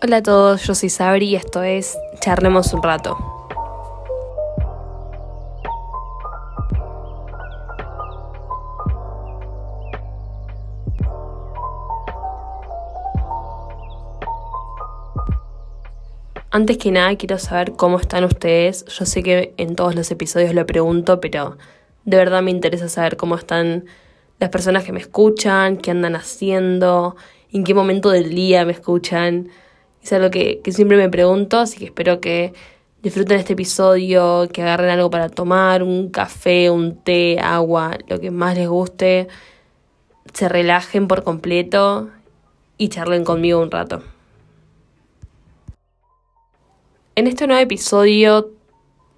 Hola a todos, yo soy Sabri y esto es Charlemos un rato. Antes que nada quiero saber cómo están ustedes. Yo sé que en todos los episodios lo pregunto, pero de verdad me interesa saber cómo están las personas que me escuchan, qué andan haciendo, en qué momento del día me escuchan. Es algo que, siempre me pregunto, así que espero que disfruten este episodio, que agarren algo para tomar, un café, un té, agua, lo que más les guste, se relajen por completo y charlen conmigo un rato. En este nuevo episodio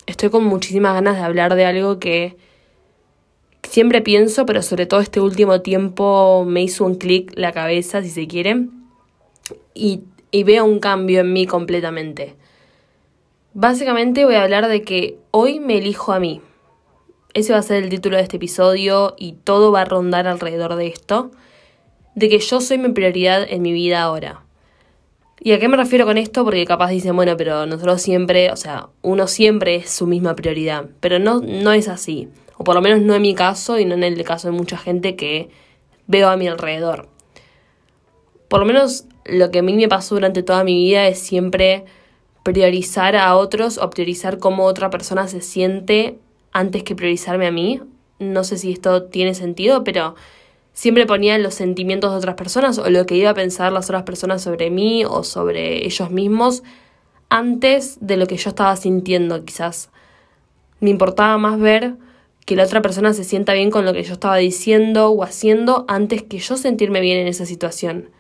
estoy con muchísimas ganas de hablar de algo que siempre pienso, pero sobre todo este último tiempo me hizo un clic la cabeza, si se quiere, y y veo un cambio en mí completamente. Básicamente voy a hablar de que hoy me elijo a mí. Ese va a ser el título de este episodio y todo va a rondar alrededor de esto, de que yo soy mi prioridad en mi vida ahora. ¿Y a qué me refiero con esto? Porque capaz dicen, bueno, pero nosotros siempre, o sea, uno siempre es su misma prioridad, pero no, no es así, o por lo menos no en mi caso y no en el caso de mucha gente que veo a mi alrededor. Por lo menos lo que a mí me pasó durante toda mi vida es siempre priorizar a otros o priorizar cómo otra persona se siente antes que priorizarme a mí. No sé si esto tiene sentido, pero siempre ponía los sentimientos de otras personas o lo que iba a pensar las otras personas sobre mí o sobre ellos mismos antes de lo que yo estaba sintiendo quizás. Me importaba más ver que la otra persona se sienta bien con lo que yo estaba diciendo o haciendo antes que yo sentirme bien en esa situación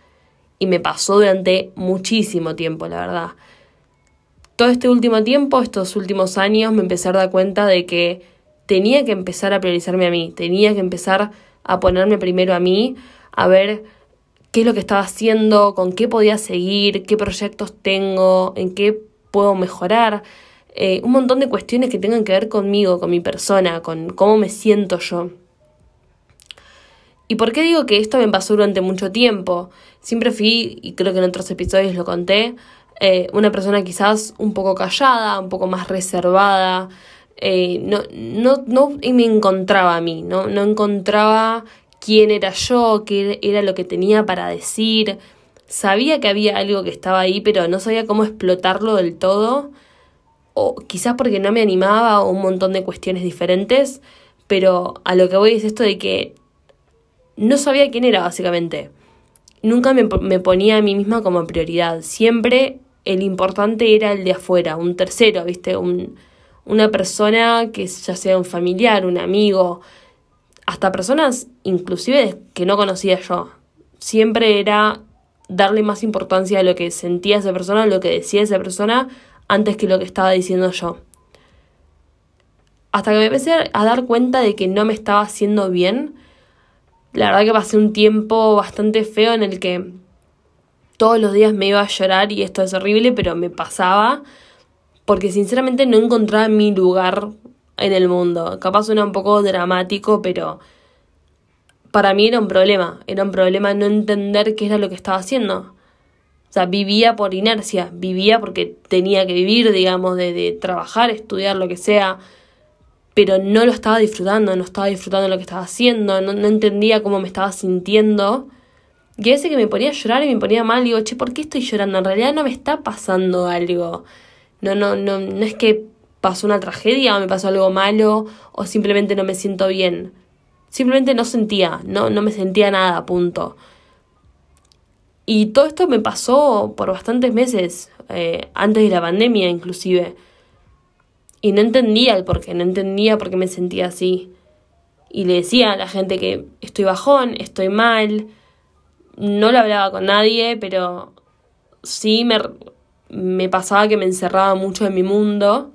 y me pasó durante muchísimo tiempo, la verdad. Todo este último tiempo, estos últimos años, me empecé a dar cuenta de que tenía que empezar a priorizarme a mí, tenía que empezar a ponerme primero a mí, a ver qué es lo que estaba haciendo, con qué podía seguir, qué proyectos tengo, en qué puedo mejorar. Eh, un montón de cuestiones que tengan que ver conmigo, con mi persona, con cómo me siento yo. ¿Y por qué digo que esto me pasó durante mucho tiempo? Siempre fui, y creo que en otros episodios lo conté, eh, una persona quizás un poco callada, un poco más reservada. Eh, no, no, no me encontraba a mí, ¿no? no encontraba quién era yo, qué era lo que tenía para decir. Sabía que había algo que estaba ahí, pero no sabía cómo explotarlo del todo. O quizás porque no me animaba o un montón de cuestiones diferentes. Pero a lo que voy es esto de que no sabía quién era básicamente. Nunca me, ponía a mí misma como prioridad. Siempre el importante era el de afuera, un tercero, ¿viste? Un, una persona que ya sea un familiar, un amigo, hasta personas inclusive que no conocía yo. Siempre era darle más importancia a lo que sentía esa persona, a lo que decía esa persona, antes que lo que estaba diciendo yo. Hasta que me empecé a dar cuenta de que no me estaba haciendo bien la verdad que pasé un tiempo bastante feo en el que todos los días me iba a llorar y esto es horrible, pero me pasaba porque sinceramente no encontraba mi lugar en el mundo. Capaz suena un poco dramático, pero para mí era un problema. Era un problema no entender qué era lo que estaba haciendo. O sea, vivía por inercia, vivía porque tenía que vivir, digamos, de, de trabajar, estudiar, lo que sea pero no lo estaba disfrutando, no estaba disfrutando lo que estaba haciendo, no, entendía cómo me estaba sintiendo. Y a veces que me ponía a llorar y me ponía mal, digo, che, ¿por qué estoy llorando? En realidad no me está pasando algo. No, no, no, no es que pasó una tragedia o me pasó algo malo o simplemente no me siento bien. Simplemente no sentía, no, no me sentía nada, punto. Y todo esto me pasó por bastantes meses, eh, antes de la pandemia inclusive. Y no entendía el por qué, no entendía por qué me sentía así. Y le decía a la gente que estoy bajón, estoy mal. No lo hablaba con nadie, pero sí me, me pasaba que me encerraba mucho en mi mundo.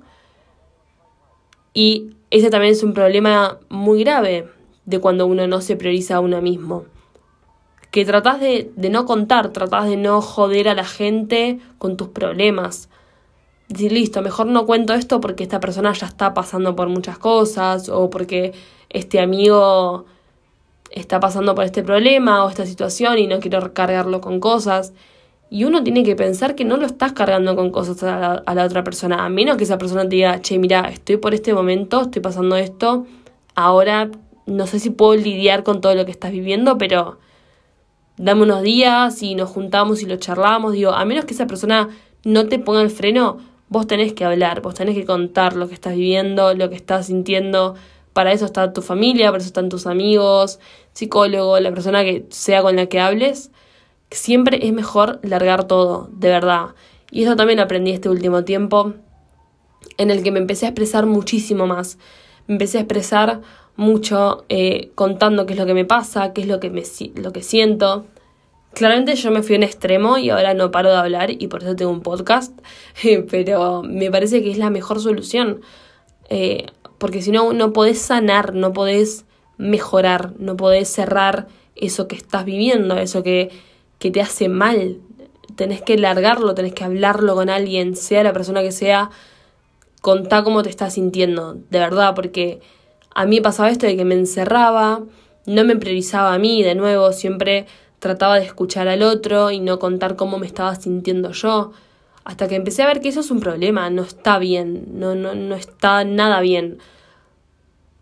Y ese también es un problema muy grave de cuando uno no se prioriza a uno mismo. Que tratás de, de no contar, tratás de no joder a la gente con tus problemas decir, listo, mejor no cuento esto porque esta persona ya está pasando por muchas cosas o porque este amigo está pasando por este problema o esta situación y no quiero cargarlo con cosas. Y uno tiene que pensar que no lo estás cargando con cosas a la, a la otra persona, a menos que esa persona te diga, che, mira, estoy por este momento, estoy pasando esto, ahora no sé si puedo lidiar con todo lo que estás viviendo, pero dame unos días y nos juntamos y lo charlamos. Digo, a menos que esa persona no te ponga el freno, vos tenés que hablar, vos tenés que contar lo que estás viviendo, lo que estás sintiendo. Para eso está tu familia, para eso están tus amigos, psicólogo, la persona que sea con la que hables. Siempre es mejor largar todo, de verdad. Y eso también aprendí este último tiempo, en el que me empecé a expresar muchísimo más. Me empecé a expresar mucho eh, contando qué es lo que me pasa, qué es lo que, me, lo que siento. Claramente yo me fui un extremo y ahora no paro de hablar y por eso tengo un podcast, pero me parece que es la mejor solución. Eh, porque si no, no podés sanar, no podés mejorar, no podés cerrar eso que estás viviendo, eso que, que te hace mal. Tenés que largarlo, tenés que hablarlo con alguien, sea la persona que sea, contá cómo te estás sintiendo, de verdad, porque a mí pasaba esto de que me encerraba, no me priorizaba a mí, de nuevo, siempre trataba de escuchar al otro y no contar cómo me estaba sintiendo yo, hasta que empecé a ver que eso es un problema, no está bien, no, no, no está nada bien.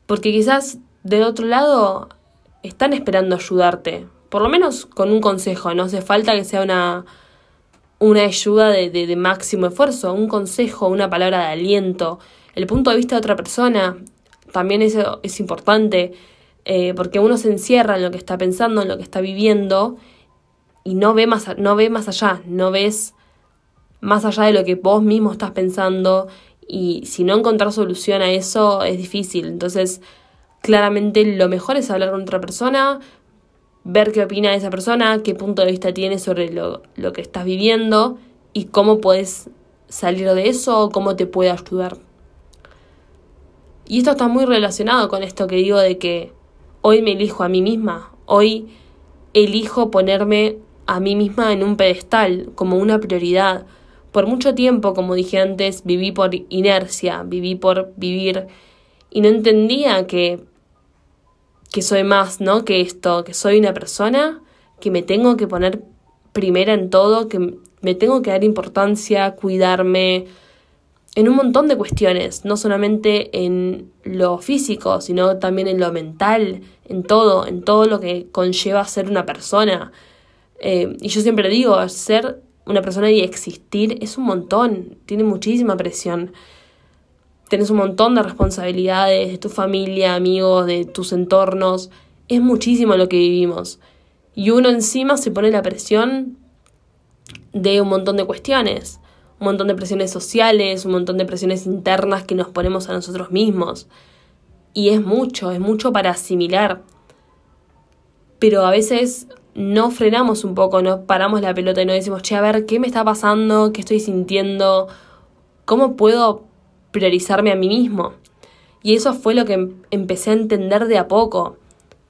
Porque quizás del otro lado están esperando ayudarte, por lo menos con un consejo, no hace falta que sea una, una ayuda de, de, de máximo esfuerzo, un consejo, una palabra de aliento, el punto de vista de otra persona, también eso es importante, eh, porque uno se encierra en lo que está pensando, en lo que está viviendo, y no ve más, no ve más allá, no ves más allá de lo que vos mismo estás pensando, y si no encontrar solución a eso es difícil. Entonces, claramente lo mejor es hablar con otra persona, ver qué opina esa persona, qué punto de vista tiene sobre lo, lo que estás viviendo y cómo puedes salir de eso o cómo te puede ayudar. Y esto está muy relacionado con esto que digo de que hoy me elijo a mí misma, hoy elijo ponerme a mí misma en un pedestal como una prioridad. Por mucho tiempo, como dije antes, viví por inercia, viví por vivir y no entendía que que soy más, ¿no? Que esto, que soy una persona que me tengo que poner primera en todo, que me tengo que dar importancia, cuidarme, en un montón de cuestiones, no solamente en lo físico, sino también en lo mental, en todo, en todo lo que conlleva ser una persona. Eh, y yo siempre digo, ser una persona y existir es un montón, tiene muchísima presión. Tienes un montón de responsabilidades de tu familia, amigos, de tus entornos. Es muchísimo lo que vivimos. Y uno encima se pone la presión de un montón de cuestiones un montón de presiones sociales, un montón de presiones internas que nos ponemos a nosotros mismos. Y es mucho, es mucho para asimilar. Pero a veces no frenamos un poco, no paramos la pelota y no decimos, che, a ver, ¿qué me está pasando? ¿Qué estoy sintiendo? ¿Cómo puedo priorizarme a mí mismo? Y eso fue lo que empecé a entender de a poco.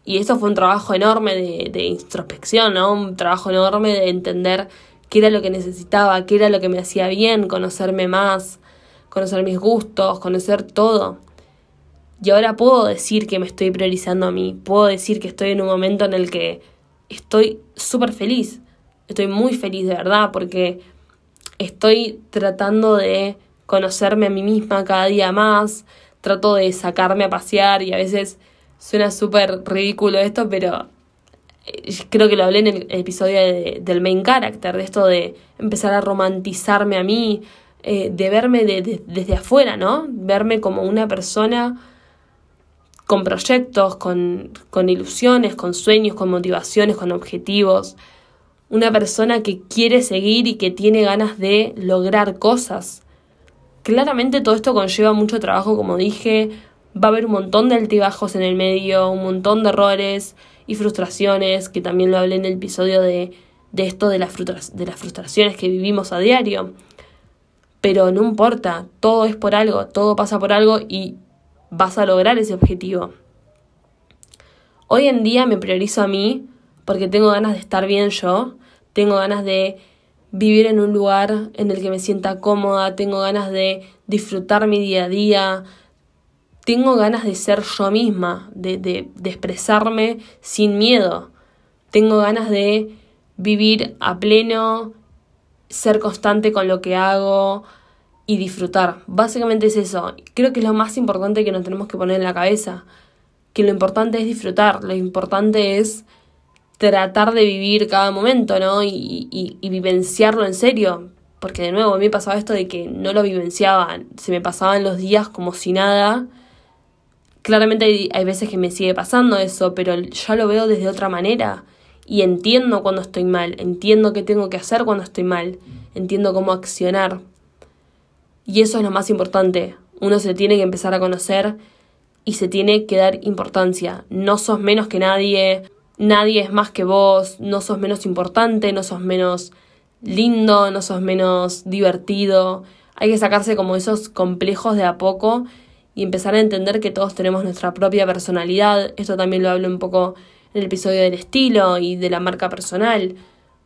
Y eso fue un trabajo enorme de, de introspección, ¿no? Un trabajo enorme de entender qué era lo que necesitaba, qué era lo que me hacía bien, conocerme más, conocer mis gustos, conocer todo. Y ahora puedo decir que me estoy priorizando a mí, puedo decir que estoy en un momento en el que estoy súper feliz, estoy muy feliz de verdad, porque estoy tratando de conocerme a mí misma cada día más, trato de sacarme a pasear y a veces suena súper ridículo esto, pero creo que lo hablé en el episodio del main character, de esto de empezar a romantizarme a mí, eh, de verme desde afuera, ¿no? Verme como una persona con proyectos, con, con ilusiones, con sueños, con motivaciones, con objetivos. Una persona que quiere seguir y que tiene ganas de lograr cosas. Claramente todo esto conlleva mucho trabajo, como dije, va a haber un montón de altibajos en el medio, un montón de errores, y frustraciones, que también lo hablé en el episodio de, de esto de, las de las frustraciones que vivimos a diario. Pero no importa, todo es por algo, todo pasa por algo y vas a lograr ese objetivo. Hoy en día me priorizo a mí porque tengo ganas de estar bien yo, tengo ganas de vivir en un lugar en el que me sienta cómoda, tengo ganas de disfrutar mi día a día, tengo ganas de ser yo misma, de, de, expresarme sin miedo. Tengo ganas de vivir a pleno ser constante con lo que hago y disfrutar. Básicamente es eso. Creo que es lo más importante que nos tenemos que poner en la cabeza. Que lo importante es disfrutar, lo importante es tratar de vivir cada momento, ¿no? Y, y, vivenciarlo en serio. Porque de nuevo, a mí me pasaba esto de que no lo vivenciaba, se me pasaban los días como si nada. Claramente hay, veces que me sigue pasando eso, pero ya lo veo desde otra manera. Y entiendo cuando estoy mal, entiendo qué tengo que hacer cuando estoy mal, entiendo cómo accionar. Y eso es lo más importante. Uno se tiene que empezar a conocer y se tiene que dar importancia. No sos menos que nadie, nadie es más que vos, no sos menos importante, no sos menos lindo, no sos menos divertido. Hay que sacarse como esos complejos de a poco y empezar a entender que todos tenemos nuestra propia personalidad. Esto también lo hablo un poco en el episodio del estilo y de la marca personal.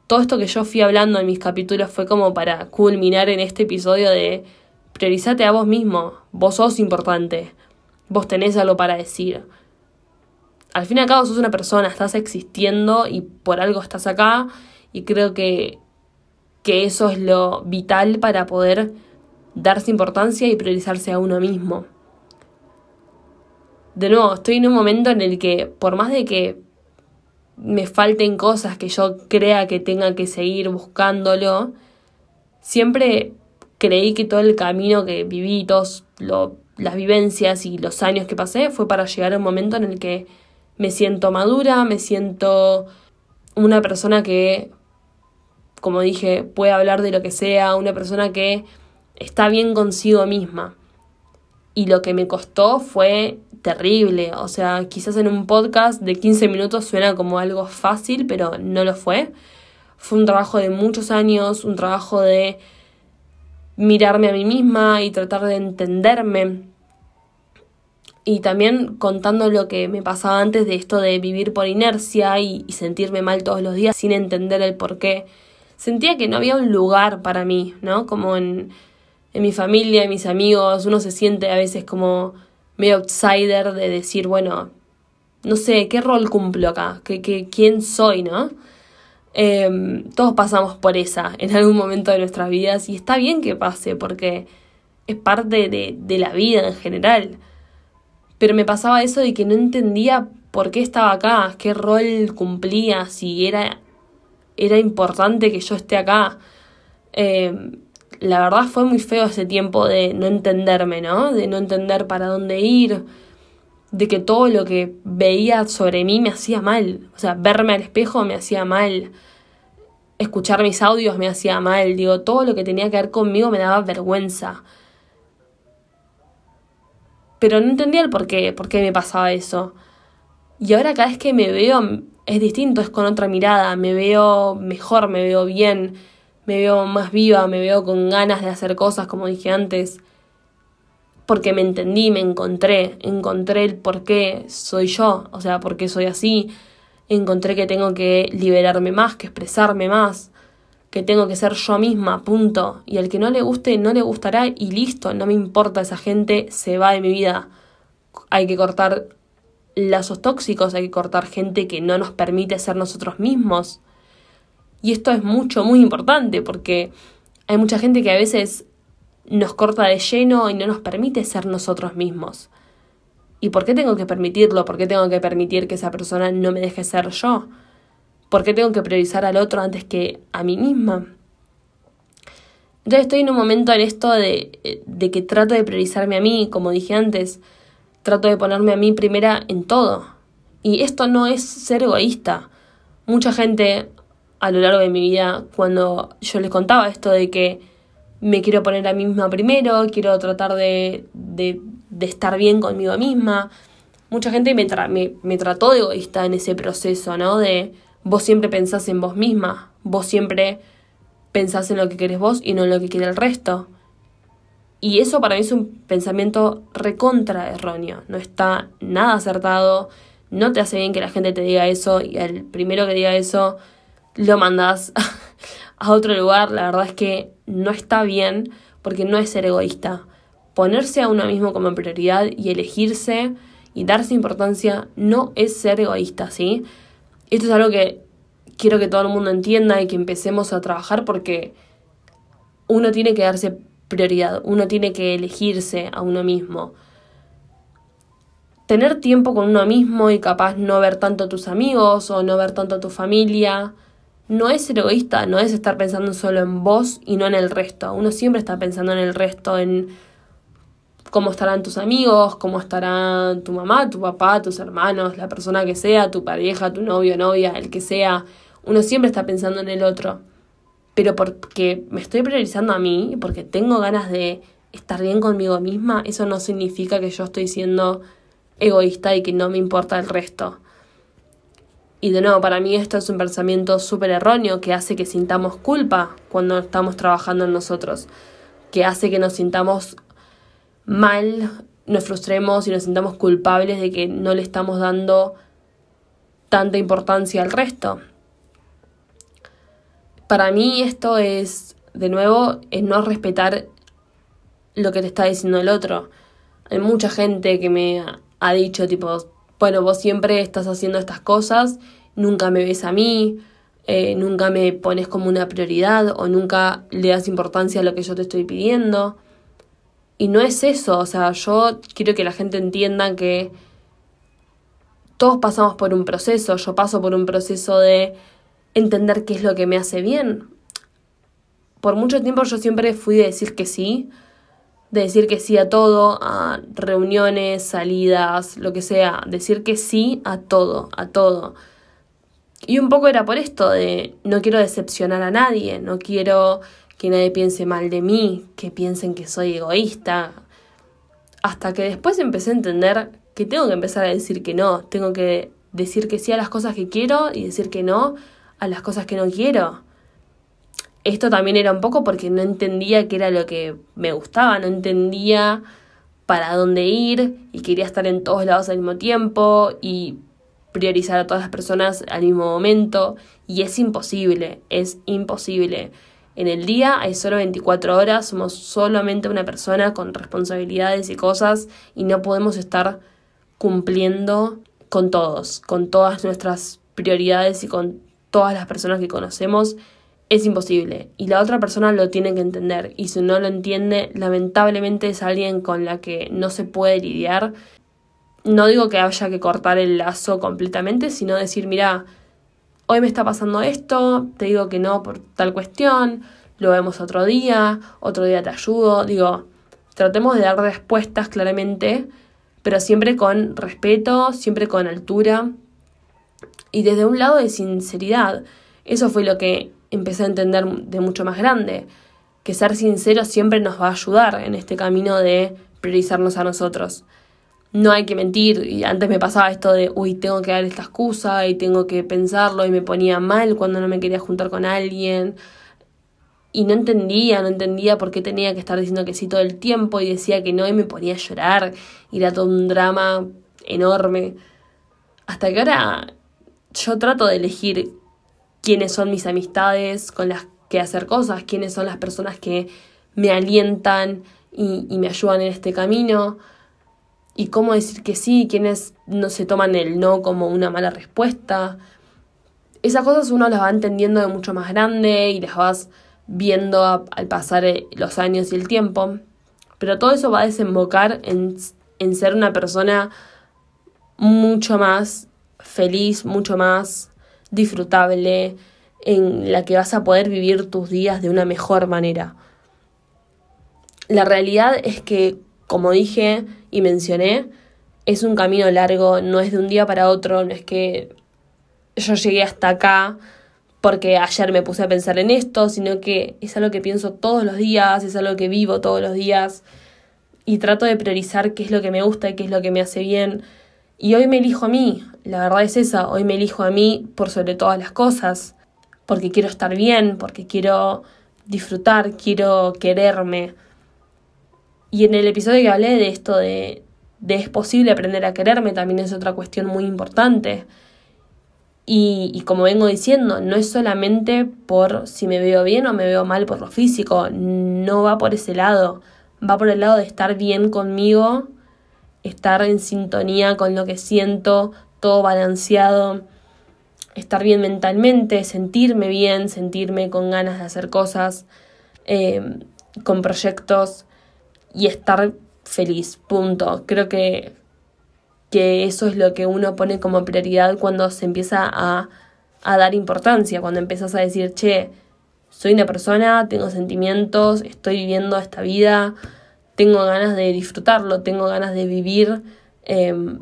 Todo esto que yo fui hablando en mis capítulos fue como para culminar en este episodio de priorizate a vos mismo, vos sos importante, vos tenés algo para decir. Al fin y al cabo sos una persona, estás existiendo y por algo estás acá y creo que, que eso es lo vital para poder darse importancia y priorizarse a uno mismo. De nuevo, estoy en un momento en el que por más de que me falten cosas que yo crea que tenga que seguir buscándolo, siempre creí que todo el camino que viví, todas las vivencias y los años que pasé fue para llegar a un momento en el que me siento madura, me siento una persona que, como dije, puede hablar de lo que sea, una persona que está bien consigo misma. Y lo que me costó fue terrible. O sea, quizás en un podcast de 15 minutos suena como algo fácil, pero no lo fue. Fue un trabajo de muchos años, un trabajo de mirarme a mí misma y tratar de entenderme. Y también contando lo que me pasaba antes de esto de vivir por inercia y, sentirme mal todos los días sin entender el por qué. Sentía que no había un lugar para mí, ¿no? Como en, en mi familia, en mis amigos, uno se siente a veces como medio outsider de decir, bueno, no sé, ¿qué rol cumplo acá? ¿Qué, qué, quién soy, no? Em, todos pasamos por esa en algún momento de nuestras vidas y está bien que pase porque es parte de, de la vida en general. Pero me pasaba eso de que no entendía por qué estaba acá, qué rol cumplía, si era, era importante que yo esté acá. Em, la verdad fue muy feo ese tiempo de no entenderme, ¿no? De no entender para dónde ir, de que todo lo que veía sobre mí me hacía mal. O sea, verme al espejo me hacía mal. Escuchar mis audios me hacía mal. Digo, todo lo que tenía que ver conmigo me daba vergüenza. Pero no entendía el por qué, por qué me pasaba eso. Y ahora cada vez que me veo es distinto, es con otra mirada. Me veo mejor, me veo bien, me veo más viva, me veo con ganas de hacer cosas, como dije antes porque me entendí, me encontré, encontré el por qué soy yo, o sea, por qué soy así, encontré que tengo que liberarme más, que expresarme más, que tengo que ser yo misma, punto. Y al que no le guste, no le gustará y listo, no me importa, esa gente se va de mi vida. Hay que cortar lazos tóxicos, hay que cortar gente que no nos permite ser nosotros mismos. Y esto es mucho, muy importante porque hay mucha gente que a veces nos corta de lleno y no nos permite ser nosotros mismos. ¿Y por qué tengo que permitirlo? ¿Por qué tengo que permitir que esa persona no me deje ser yo? ¿Por qué tengo que priorizar al otro antes que a mí misma? Entonces estoy en un momento en esto de, de que trato de priorizarme a mí, como dije antes, trato de ponerme a mí primera en todo. Y esto no es ser egoísta. Mucha gente a lo largo de mi vida, cuando yo les contaba esto de que me quiero poner a mí misma primero, quiero tratar de, de, estar bien conmigo misma. Mucha gente me, me, me, trató de egoísta en ese proceso, ¿no? De vos siempre pensás en vos misma, vos siempre pensás en lo que querés vos y no en lo que quiere el resto. Y eso para mí es un pensamiento recontra erróneo, no está nada acertado, no te hace bien que la gente te diga eso y al primero que diga eso lo mandas a otro lugar, la verdad es que no está bien porque no es ser egoísta. Ponerse a uno mismo como prioridad y elegirse y darse importancia no es ser egoísta, ¿sí? Esto es algo que quiero que todo el mundo entienda y que empecemos a trabajar porque uno tiene que darse prioridad, uno tiene que elegirse a uno mismo. Tener tiempo con uno mismo y capaz no ver tanto a tus amigos o no ver tanto a tu familia, no es ser egoísta, no es estar pensando solo en vos y no en el resto. Uno siempre está pensando en el resto, en cómo estarán tus amigos, cómo estará tu mamá, tu papá, tus hermanos, la persona que sea, tu pareja, tu novio, novia, el que sea. Uno siempre está pensando en el otro pero porque me estoy priorizando a mí, porque tengo ganas de estar bien conmigo misma, eso no significa que yo estoy siendo egoísta y que no me importa el resto. Y de nuevo, para mí esto es un pensamiento súper erróneo que hace que sintamos culpa cuando estamos trabajando en nosotros, que hace que nos sintamos mal, nos frustremos y nos sintamos culpables de que no le estamos dando tanta importancia al resto para mí esto es, de nuevo, es no respetar lo que te está diciendo el otro. Hay mucha gente que me ha dicho, tipo, bueno, vos siempre estás haciendo estas cosas, nunca me ves a mí, eh, nunca me pones como una prioridad o nunca le das importancia a lo que yo te estoy pidiendo. Y no es eso, o sea, yo quiero que la gente entienda que todos pasamos por un proceso, yo paso por un proceso de entender qué es lo que me hace bien. Por mucho tiempo yo siempre fui de decir que sí, de decir que sí a todo, a reuniones, salidas, lo que sea, decir que sí a todo, a todo. Y un poco era por esto de no quiero decepcionar a nadie, no quiero que nadie piense mal de mí, que piensen que soy egoísta. Hasta que después empecé a entender que tengo que empezar a decir que no, tengo que decir que sí a las cosas que quiero y decir que no a las cosas que no quiero. Esto también era un poco porque no entendía qué era lo que me gustaba, no entendía para dónde ir y quería estar en todos lados al mismo tiempo y priorizar a todas las personas al mismo momento y es imposible, es imposible. En el día hay solo 24 horas, somos solamente una persona con responsabilidades y cosas y no podemos estar cumpliendo con todos, con todas nuestras prioridades y con todas las personas que conocemos, es imposible. Y la otra persona lo tiene que entender. Y si no lo entiende, lamentablemente es alguien con la que no se puede lidiar. No digo que haya que cortar el lazo completamente, sino decir, mira, hoy me está pasando esto, te digo que no por tal cuestión, lo vemos otro día, otro día te ayudo. Digo, tratemos de dar respuestas claramente, pero siempre con respeto, siempre con altura y desde un lado de sinceridad. Eso fue lo que empecé a entender de mucho más grande, que ser sincero siempre nos va a ayudar en este camino de priorizarnos a nosotros. No hay que mentir, y antes me pasaba esto de, uy, tengo que dar esta excusa y tengo que pensarlo y me ponía mal cuando no me quería juntar con alguien. Y no entendía, no entendía por qué tenía que estar diciendo que sí todo el tiempo y decía que no y me ponía a llorar y era todo un drama enorme. Hasta que ahora yo trato de elegir quiénes son mis amistades con las que hacer cosas, quiénes son las personas que me alientan y, me ayudan en este camino, y cómo decir que sí, quiénes no se toman el no como una mala respuesta. Esas cosas uno las va entendiendo de mucho más grande y las vas viendo al pasar eh, los años y el tiempo. Pero todo eso va a desembocar en, en ser una persona mucho más feliz, mucho más disfrutable, en la que vas a poder vivir tus días de una mejor manera. La realidad es que, como dije y mencioné, es un camino largo, no es de un día para otro, no es que yo llegué hasta acá porque ayer me puse a pensar en esto, sino que es algo que pienso todos los días, es algo que vivo todos los días y trato de priorizar qué es lo que me gusta y qué es lo que me hace bien. Y hoy me elijo a mí, la verdad es esa, hoy me elijo a mí por sobre todas las cosas, porque quiero estar bien, porque quiero disfrutar, quiero quererme. Y en el episodio que hablé de esto de, de es posible aprender a quererme también es otra cuestión muy importante. Y, y, como vengo diciendo, no es solamente por si me veo bien o me veo mal por lo físico, no va por ese lado, va por el lado de estar bien conmigo, estar en sintonía con lo que siento, todo balanceado, estar bien mentalmente, sentirme bien, sentirme con ganas de hacer cosas. em, con proyectos y estar feliz, punto. Creo que, que eso es lo que uno pone como prioridad cuando se empieza a, a dar importancia, cuando empiezas a decir, che, soy una persona, tengo sentimientos, estoy viviendo esta vida, tengo ganas de disfrutarlo, tengo ganas de vivir em,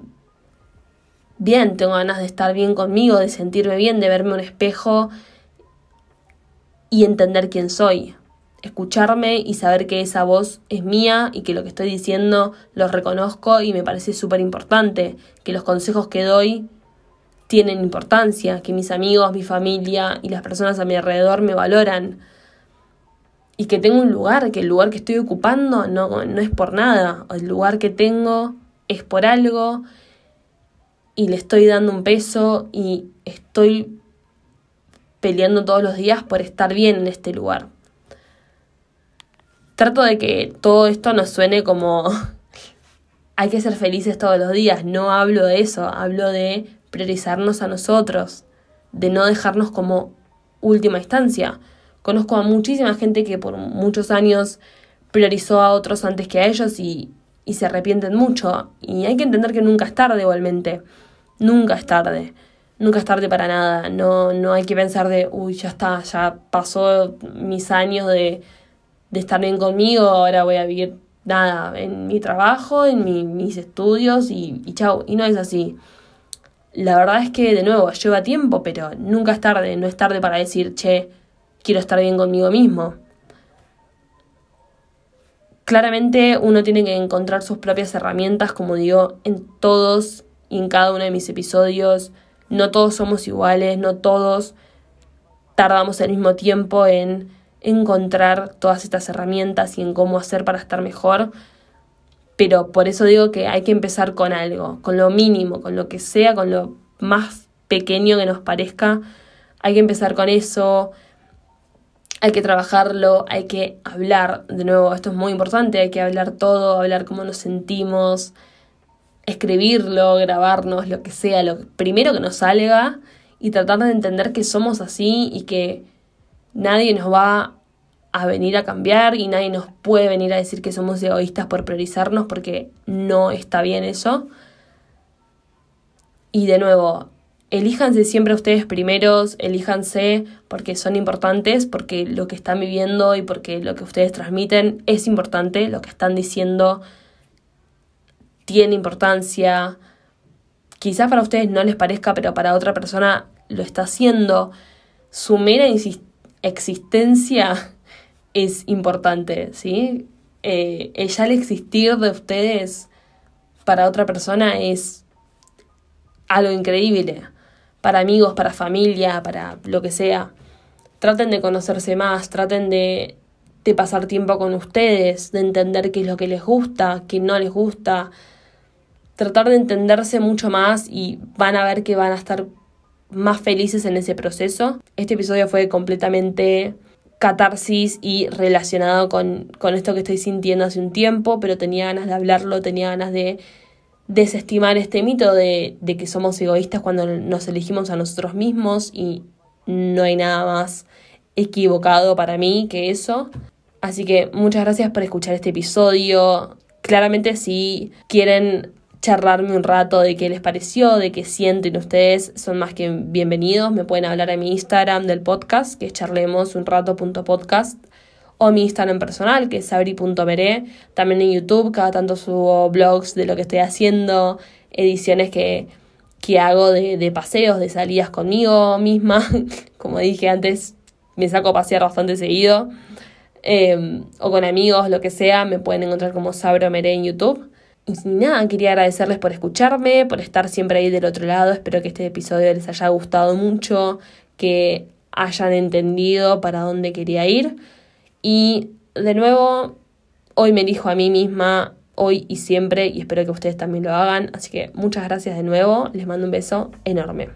bien, tengo ganas de estar bien conmigo, de sentirme bien, de verme un espejo y entender quién soy. Escucharme y saber que esa voz es mía y que lo que estoy diciendo lo reconozco y me parece súper importante, que los consejos que doy tienen importancia, que mis amigos, mi familia y las personas a mi alrededor me valoran y que tengo un lugar, que el lugar que estoy ocupando no, no es por nada, el lugar que tengo es por algo y le estoy dando un peso y estoy peleando todos los días por estar bien en este lugar. Trato de que todo esto nos suene como hay que ser felices todos los días, no hablo de eso, hablo de priorizarnos a nosotros, de no dejarnos como última instancia. Conozco a muchísima gente que por muchos años priorizó a otros antes que a ellos y, y se arrepienten mucho. Y hay que entender que nunca es tarde igualmente. Nunca es tarde. Nunca es tarde para nada. No, no hay que pensar de, uy, ya está, ya pasó mis años de, de estar bien conmigo, ahora voy a vivir nada en mi trabajo, en mis estudios y, y chau. Y no es así. La verdad es que, de nuevo, lleva tiempo, pero nunca es tarde. No es tarde para decir, che, quiero estar bien conmigo mismo. Claramente uno tiene que encontrar sus propias herramientas, como digo, en todos y en cada uno de mis episodios. No todos somos iguales, no todos tardamos el mismo tiempo en encontrar todas estas herramientas y en cómo hacer para estar mejor. Pero por eso digo que hay que empezar con algo, con lo mínimo, con lo que sea, con lo más pequeño que nos parezca. Hay que empezar con eso, hay que trabajarlo, hay que hablar, de nuevo, esto es muy importante, hay que hablar todo, hablar cómo nos sentimos, escribirlo, grabarnos, lo que sea, lo primero que nos salga y tratar de entender que somos así y que nadie nos va a venir a cambiar y nadie nos puede venir a decir que somos egoístas por priorizarnos porque no está bien eso. Y de nuevo, elíjanse siempre ustedes primeros, elíjanse porque son importantes, porque lo que están viviendo y porque lo que ustedes transmiten es importante, lo que están diciendo tiene importancia. Quizás para ustedes no les parezca, pero para otra persona lo está haciendo. Su mera existencia es importante, ¿sí? Eh, ya el existir de ustedes para otra persona es algo increíble para amigos, para familia, para lo que sea. Traten de conocerse más, traten de, de pasar tiempo con ustedes, de entender qué es lo que les gusta, qué no les gusta. Tratar de entenderse mucho más y van a ver que van a estar más felices en ese proceso. Este episodio fue completamente catarsis y relacionado con, con esto que estoy sintiendo hace un tiempo, pero tenía ganas de hablarlo, tenía ganas de desestimar este mito de, de que somos egoístas cuando nos elegimos a nosotros mismos y no hay nada más equivocado para mí que eso. Así que muchas gracias por escuchar este episodio. Claramente si quieren charlarme un rato de qué les pareció, de qué sienten ustedes, son más que bienvenidos. Me pueden hablar a mi Instagram del podcast, que es charlemosunrato.podcast o mi Instagram personal, que es sabri.meré. También en YouTube, cada tanto subo blogs de lo que estoy haciendo, ediciones que, que hago de, de paseos, de salidas conmigo misma. Como dije antes, me saco a pasear bastante seguido. Em, o con amigos, lo que sea, me pueden encontrar como Sabro Meré en YouTube. Y nada, quería agradecerles por escucharme, por estar siempre ahí del otro lado. Espero que este episodio les haya gustado mucho, que hayan entendido para dónde quería ir. Y de nuevo, hoy me dijo a mí misma, hoy y siempre, y espero que ustedes también lo hagan. Así que muchas gracias de nuevo, les mando un beso enorme.